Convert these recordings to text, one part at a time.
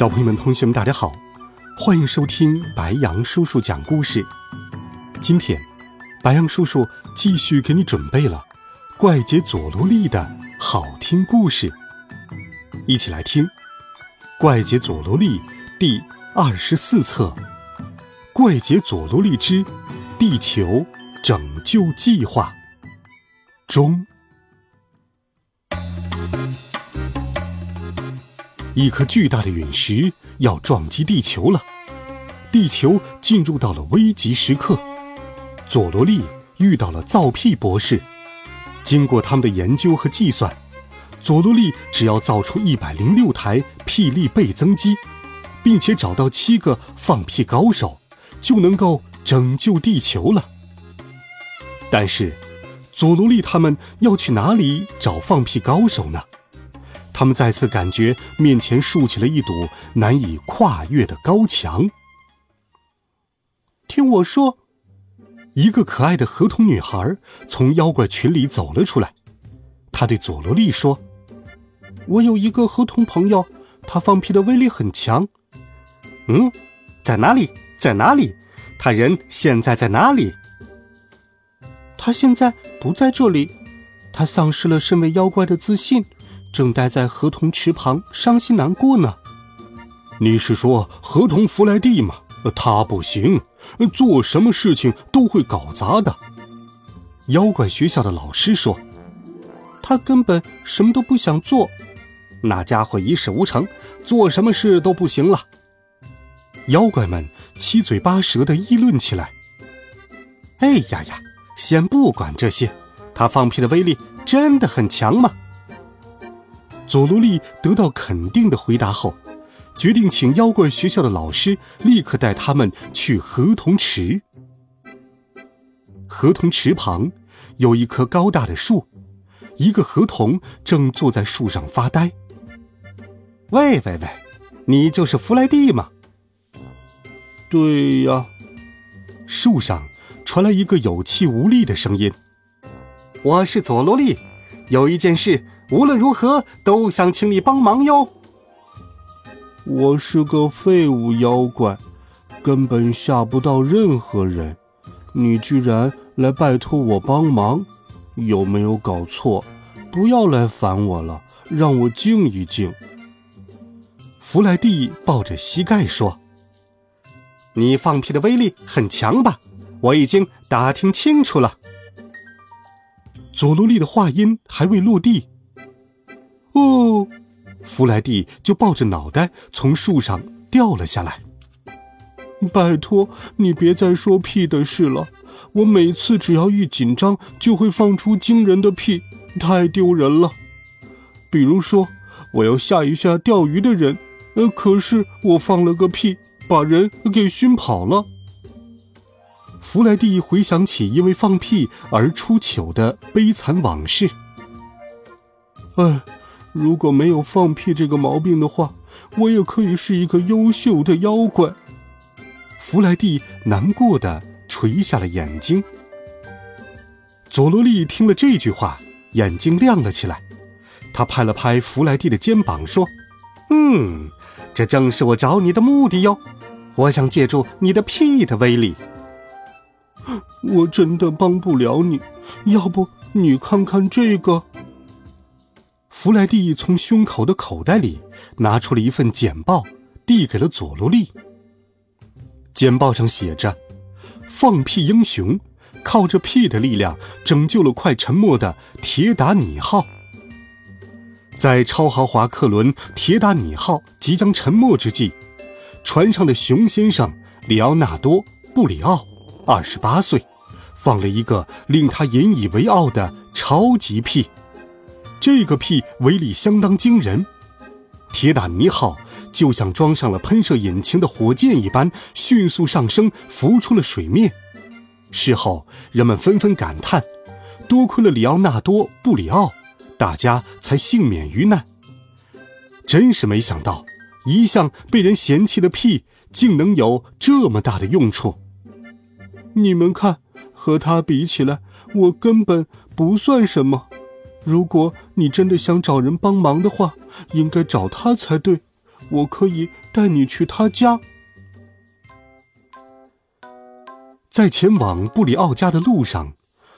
小朋友们、同学们，大家好，欢迎收听白杨叔叔讲故事。今天，白杨叔叔继续给你准备了怪杰佐罗利的好听故事，一起来听《怪杰佐罗利》第二十四册《怪杰佐罗利之地球拯救计划》中。一颗巨大的陨石要撞击地球了，地球进入到了危急时刻。佐罗利遇到了造屁博士，经过他们的研究和计算，佐罗利只要造出一百零六台屁力倍增机，并且找到七个放屁高手，就能够拯救地球了。但是，佐罗利他们要去哪里找放屁高手呢？他们再次感觉面前竖起了一堵难以跨越的高墙。听我说，一个可爱的河童女孩从妖怪群里走了出来。她对佐罗利说：“我有一个河童朋友，他放屁的威力很强。”“嗯，在哪里？在哪里？他人现在在哪里？”“他现在不在这里，他丧失了身为妖怪的自信。”正待在河童池旁伤心难过呢。你是说河童弗莱蒂吗？他不行，做什么事情都会搞砸的。妖怪学校的老师说，他根本什么都不想做。那家伙一事无成，做什么事都不行了。妖怪们七嘴八舌地议论起来。哎呀呀，先不管这些，他放屁的威力真的很强吗？佐罗利得到肯定的回答后，决定请妖怪学校的老师立刻带他们去河童池。河童池旁有一棵高大的树，一个河童正坐在树上发呆。喂喂喂，你就是弗莱蒂吗？对呀。树上传来一个有气无力的声音：“我是佐罗利，有一件事。”无论如何都想请你帮忙哟。我是个废物妖怪，根本吓不到任何人，你居然来拜托我帮忙，有没有搞错？不要来烦我了，让我静一静。弗莱蒂抱着膝盖说：“你放屁的威力很强吧？我已经打听清楚了。”佐罗利的话音还未落地。哦，弗莱蒂就抱着脑袋从树上掉了下来。拜托你别再说屁的事了，我每次只要一紧张就会放出惊人的屁，太丢人了。比如说，我要吓一吓钓鱼的人，呃，可是我放了个屁，把人给熏跑了。弗莱蒂回想起因为放屁而出糗的悲惨往事，哎。如果没有放屁这个毛病的话，我也可以是一个优秀的妖怪。弗莱蒂难过的垂下了眼睛。佐罗利听了这句话，眼睛亮了起来。他拍了拍弗莱蒂的肩膀，说：“嗯，这正是我找你的目的哟。我想借助你的屁的威力。我真的帮不了你，要不你看看这个。”弗莱蒂从胸口的口袋里拿出了一份简报，递给了佐罗利。简报上写着：“放屁英雄，靠着屁的力量拯救了快沉没的铁达尼号。”在超豪华客轮铁达尼号即将沉没之际，船上的熊先生里奥纳多·布里奥，二十八岁，放了一个令他引以为傲的超级屁。这个屁威力相当惊人，铁打尼号就像装上了喷射引擎的火箭一般，迅速上升，浮出了水面。事后，人们纷纷感叹：多亏了里奥纳多·布里奥，大家才幸免于难。真是没想到，一向被人嫌弃的屁，竟能有这么大的用处。你们看，和他比起来，我根本不算什么。如果你真的想找人帮忙的话，应该找他才对。我可以带你去他家。在前往布里奥家的路上，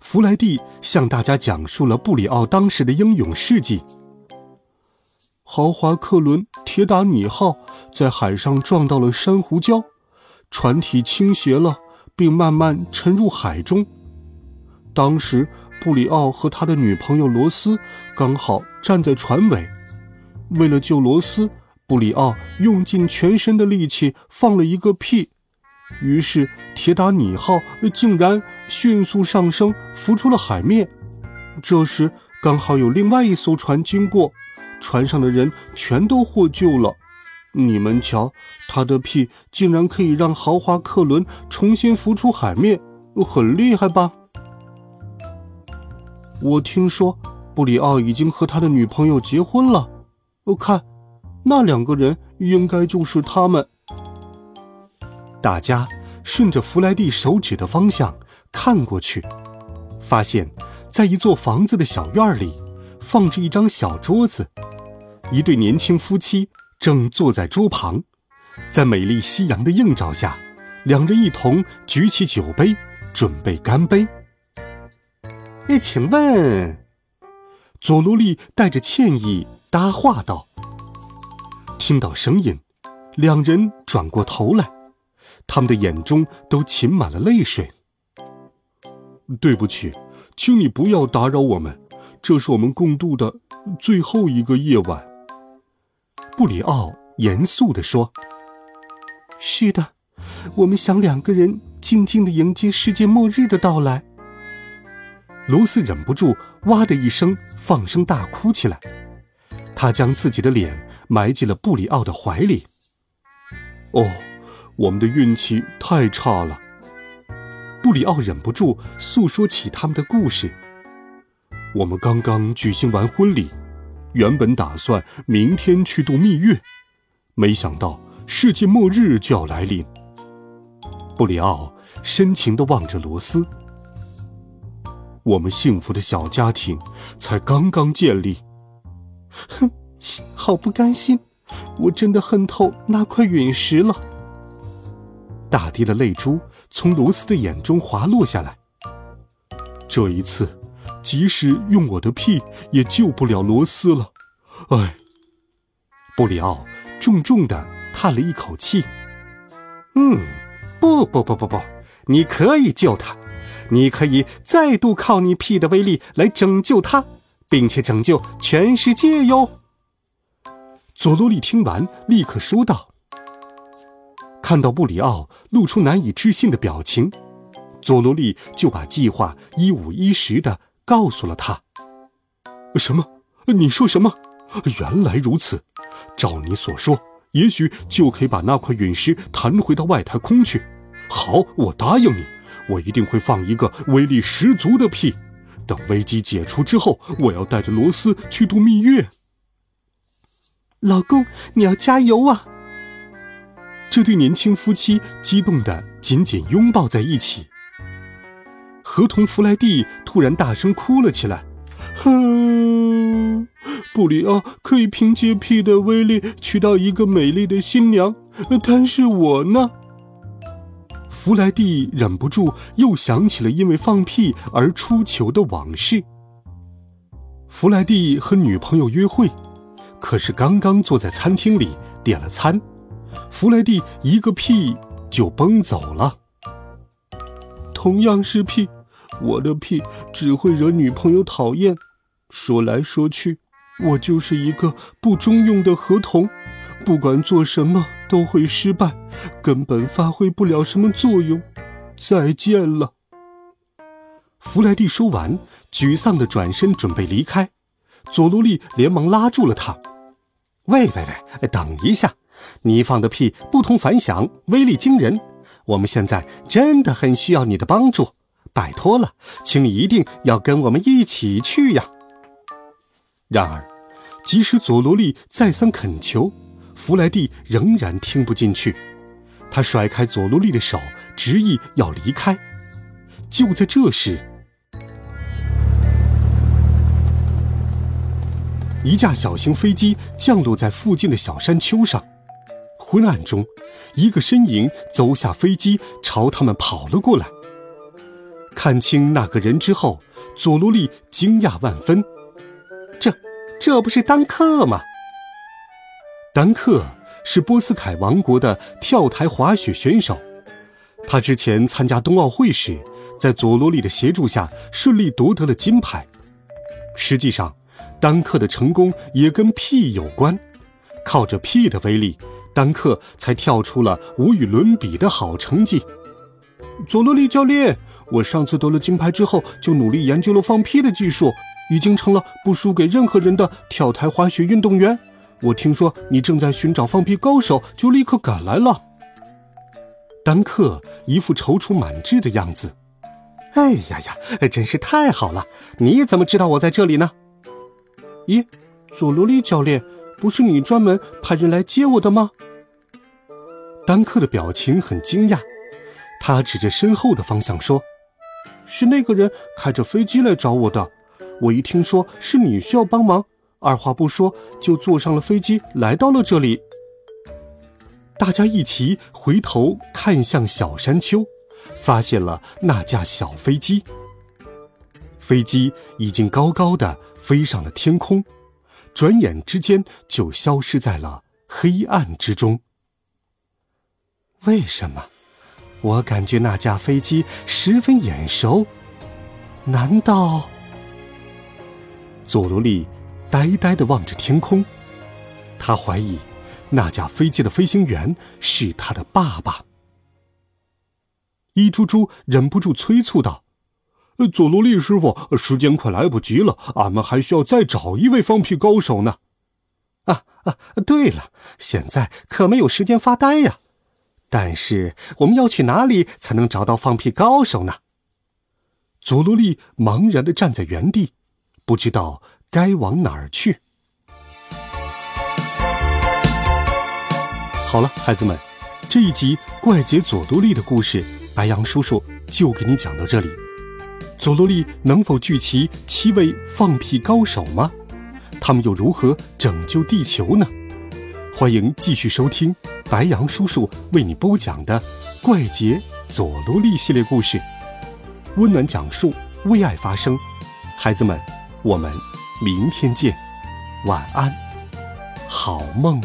弗莱蒂向大家讲述了布里奥当时的英勇事迹。豪华客轮“铁达尼号”在海上撞到了珊瑚礁，船体倾斜了，并慢慢沉入海中。当时，布里奥和他的女朋友罗斯刚好站在船尾。为了救罗斯，布里奥用尽全身的力气放了一个屁，于是铁达尼号竟然迅速上升，浮出了海面。这时，刚好有另外一艘船经过。船上的人全都获救了，你们瞧，他的屁竟然可以让豪华客轮重新浮出海面，很厉害吧？我听说布里奥已经和他的女朋友结婚了，我看那两个人应该就是他们。大家顺着弗莱蒂手指的方向看过去，发现，在一座房子的小院里，放着一张小桌子。一对年轻夫妻正坐在桌旁，在美丽夕阳的映照下，两人一同举起酒杯，准备干杯。哎，请问，佐罗利带着歉意搭话道。听到声音，两人转过头来，他们的眼中都噙满了泪水。对不起，请你不要打扰我们，这是我们共度的最后一个夜晚。布里奥严肃地说：“是的，我们想两个人静静地迎接世界末日的到来。”卢斯忍不住哇的一声放声大哭起来，他将自己的脸埋进了布里奥的怀里。“哦，我们的运气太差了。”布里奥忍不住诉说起他们的故事。我们刚刚举行完婚礼。原本打算明天去度蜜月，没想到世界末日就要来临。布里奥深情地望着罗斯。我们幸福的小家庭才刚刚建立。哼，好不甘心，我真的恨透那块陨石了。大滴的泪珠从罗斯的眼中滑落下来。这一次。即使用我的屁也救不了罗斯了，唉。布里奥重重的叹了一口气。嗯，不不不不不，你可以救他，你可以再度靠你屁的威力来拯救他，并且拯救全世界哟。佐罗利听完，立刻说道。看到布里奥露出难以置信的表情，佐罗利就把计划一五一十的。告诉了他。什么？你说什么？原来如此。照你所说，也许就可以把那块陨石弹回到外太空去。好，我答应你，我一定会放一个威力十足的屁。等危机解除之后，我要带着罗斯去度蜜月。老公，你要加油啊！这对年轻夫妻激动的紧紧拥抱在一起。合同弗莱蒂突然大声哭了起来：“哼，布里奥可以凭借屁的威力娶到一个美丽的新娘，但是我呢？”弗莱蒂忍不住又想起了因为放屁而出糗的往事。弗莱蒂和女朋友约会，可是刚刚坐在餐厅里点了餐，弗莱蒂一个屁就崩走了。同样是屁。我的屁只会惹女朋友讨厌，说来说去，我就是一个不中用的合同，不管做什么都会失败，根本发挥不了什么作用。再见了。弗莱蒂说完，沮丧地转身准备离开，佐罗利连忙拉住了他：“喂喂喂，等一下，你放的屁不同凡响，威力惊人。我们现在真的很需要你的帮助，拜托了，请你一定要跟我们一起去呀！然而，即使佐罗利再三恳求，弗莱蒂仍然听不进去。他甩开佐罗利的手，执意要离开。就在这时，一架小型飞机降落在附近的小山丘上。昏暗中，一个身影走下飞机，朝他们跑了过来。看清那个人之后，佐罗利惊讶万分：“这，这不是丹克吗？”丹克是波斯凯王国的跳台滑雪选手，他之前参加冬奥会时，在佐罗利的协助下顺利夺得了金牌。实际上，丹克的成功也跟屁有关，靠着屁的威力。丹克才跳出了无与伦比的好成绩。佐罗利教练，我上次得了金牌之后，就努力研究了放屁的技术，已经成了不输给任何人的跳台滑雪运动员。我听说你正在寻找放屁高手，就立刻赶来了。丹克一副踌躇满志的样子。哎呀呀，真是太好了！你怎么知道我在这里呢？咦，佐罗利教练。不是你专门派人来接我的吗？丹克的表情很惊讶，他指着身后的方向说：“是那个人开着飞机来找我的。我一听说是你需要帮忙，二话不说就坐上了飞机来到了这里。”大家一起回头看向小山丘，发现了那架小飞机。飞机已经高高的飞上了天空。转眼之间就消失在了黑暗之中。为什么？我感觉那架飞机十分眼熟。难道？佐罗利呆呆的望着天空，他怀疑那架飞机的飞行员是他的爸爸。伊猪猪忍不住催促道。佐罗利师傅，时间快来不及了，俺们还需要再找一位放屁高手呢。啊啊，对了，现在可没有时间发呆呀。但是我们要去哪里才能找到放屁高手呢？佐罗利茫然的站在原地，不知道该往哪儿去。好了，孩子们，这一集怪杰佐罗利的故事，白杨叔叔就给你讲到这里。佐罗利能否聚齐七位放屁高手吗？他们又如何拯救地球呢？欢迎继续收听白杨叔叔为你播讲的《怪杰佐罗利》系列故事，温暖讲述，为爱发声。孩子们，我们明天见，晚安，好梦。